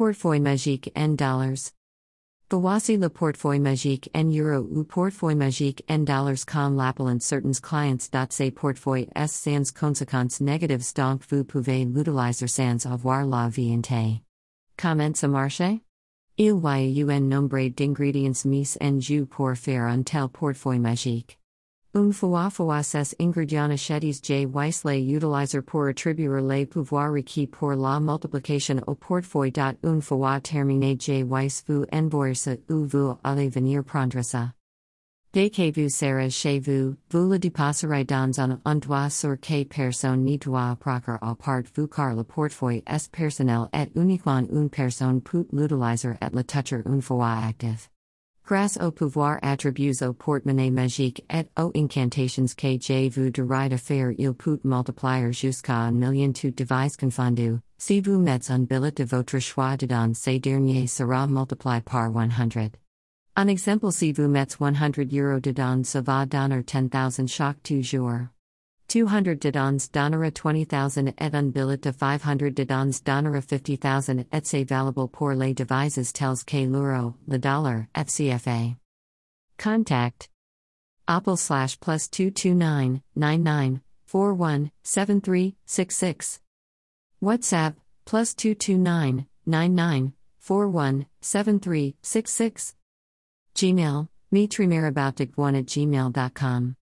Portefeuille magique en dollars. Voici le portefeuille magique en euro ou portefeuille magique en dollars comme l'appellant certains clients. Ces portefeuilles s sans conséquences négatives donc vous pouvez l'utiliser sans avoir la ente. Comment ça marche? Il y a un nombre d'ingrédients mis en jeu pour faire un tel portefeuille magique. Um, un fois ces ingrédients achetés j Weisle pour attribuer les pouvoirs requis pour la multiplication au portefeuille. Une fois um, terminé j Weiss vous envoyer ou vous allez venir prendre ça. Dès que vous serez chez vous, vous le déposerez dans un endroit sur que personne ne doit procurer à part vous car le portefeuille est personnel et uniquement une personne peut l'utiliser et le toucher une fois actif. Grâce au pouvoir attribués au porte-monnaie magique et aux incantations que je vous dirai de faire il peut multiplier jusqu'à un million tout device confondu. Si vous mettez un billet de votre choix dedans ces derniers sera multiplié par 100. Un exemple si vous mettez 100 euros dedans ça va donner 10,000 chaque toujours. 200 didons donnera 20,000 et un billet de 500 didons donnera 50,000 et c'est valable pour les devises tels que l'euro, le dollar, FCFA. Contact Apple slash plus 229 99 41 7366. WhatsApp plus 229 99 41 7366. Gmail, mitrimiraboutdic1 at gmail.com.